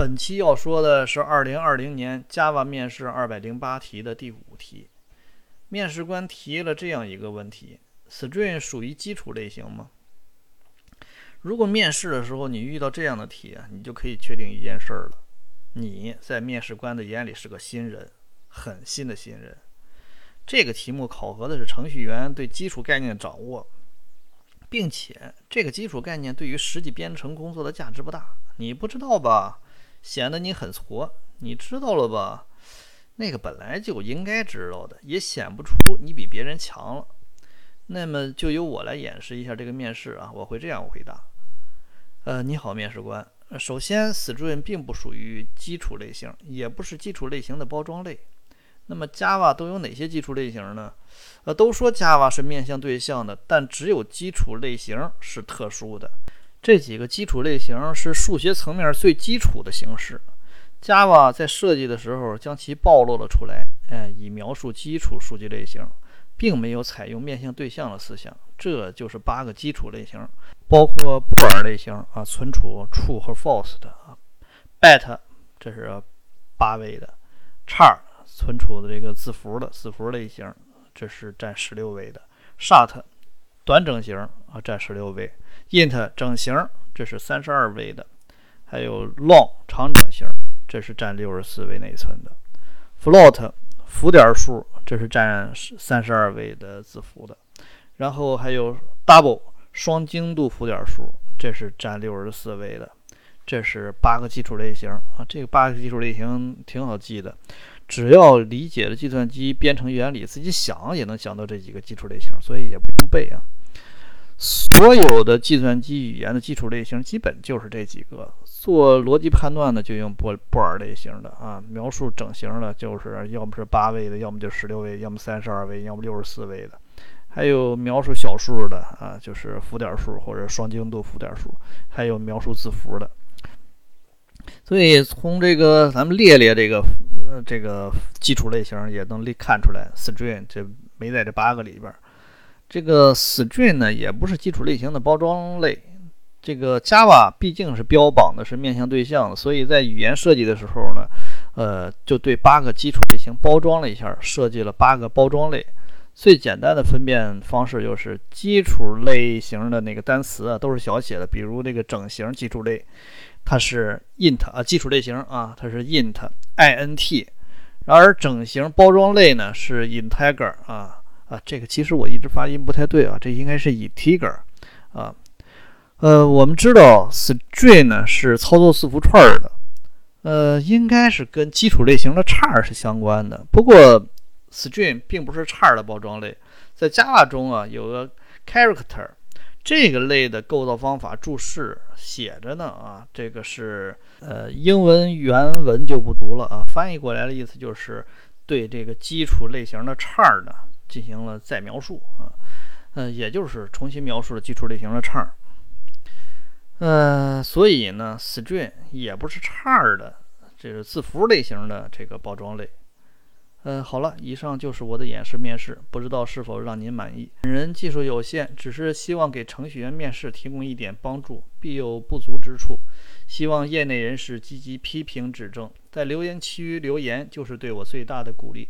本期要说的是二零二零年 Java 面试二百零八题的第五题。面试官提了这样一个问题：String 属于基础类型吗？如果面试的时候你遇到这样的题啊，你就可以确定一件事儿了：你在面试官的眼里是个新人，很新的新人。这个题目考核的是程序员对基础概念的掌握，并且这个基础概念对于实际编程工作的价值不大。你不知道吧？显得你很矬，你知道了吧？那个本来就应该知道的，也显不出你比别人强了。那么就由我来演示一下这个面试啊，我会这样回答：呃，你好，面试官。首先，String 并不属于基础类型，也不是基础类型的包装类。那么 Java 都有哪些基础类型呢？呃，都说 Java 是面向对象的，但只有基础类型是特殊的。这几个基础类型是数学层面最基础的形式，Java 在设计的时候将其暴露了出来，哎，以描述基础数据类型，并没有采用面向对象的思想。这就是八个基础类型，包括布尔类型啊，存储 true 和 false 的啊，bet 这是八位的，char 存储的这个字符的字符类型，这是占十六位的，short 短整型啊，占十六位。Int 整形，这是三十二位的，还有 long 长整型，这是占六十四位内存的。float 浮点数，这是占三十二位的字符的。然后还有 double 双精度浮点数，这是占六十四位的。这是八个基础类型啊，这个八个基础类型挺好记的，只要理解了计算机编程原理，自己想也能想到这几个基础类型，所以也不用背啊。所有的计算机语言的基础类型基本就是这几个。做逻辑判断的就用布布尔类型的啊，描述整形的就是要么是八位的，要么就十六位，要么三十二位，要么六十四位的。还有描述小数的啊，就是浮点数或者双精度浮点数。还有描述字符的。所以从这个咱们列列这个呃这个基础类型也能看出来，String 这没在这八个里边。这个 String 呢，也不是基础类型的包装类。这个 Java 毕竟是标榜的是面向对象的，所以在语言设计的时候呢，呃，就对八个基础类型包装了一下，设计了八个包装类。最简单的分辨方式就是基础类型的那个单词啊，都是小写的。比如这个整形基础类，它是 int 啊，基础类型啊，它是 int，int。然而整形包装类呢是 integer 啊。啊，这个其实我一直发音不太对啊，这应该是以 tiger，啊。呃，我们知道 string 呢是操作字符串的，呃，应该是跟基础类型的 char 是相关的。不过 string 并不是 char 的包装类，在 Java 中啊有个 character 这个类的构造方法注释写着呢啊，这个是呃英文原文就不读了啊，翻译过来的意思就是对这个基础类型的 char 呢。进行了再描述啊，嗯，也就是重新描述了基础类型的 char，呃，所以呢，string 也不是 char 的，这是字符类型的这个包装类。嗯，好了，以上就是我的演示面试，不知道是否让您满意。本人技术有限，只是希望给程序员面试提供一点帮助，必有不足之处，希望业内人士积极批评指正，在留言区留言就是对我最大的鼓励。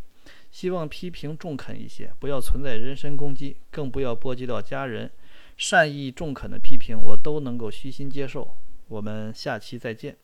希望批评中肯一些，不要存在人身攻击，更不要波及到家人。善意中肯的批评，我都能够虚心接受。我们下期再见。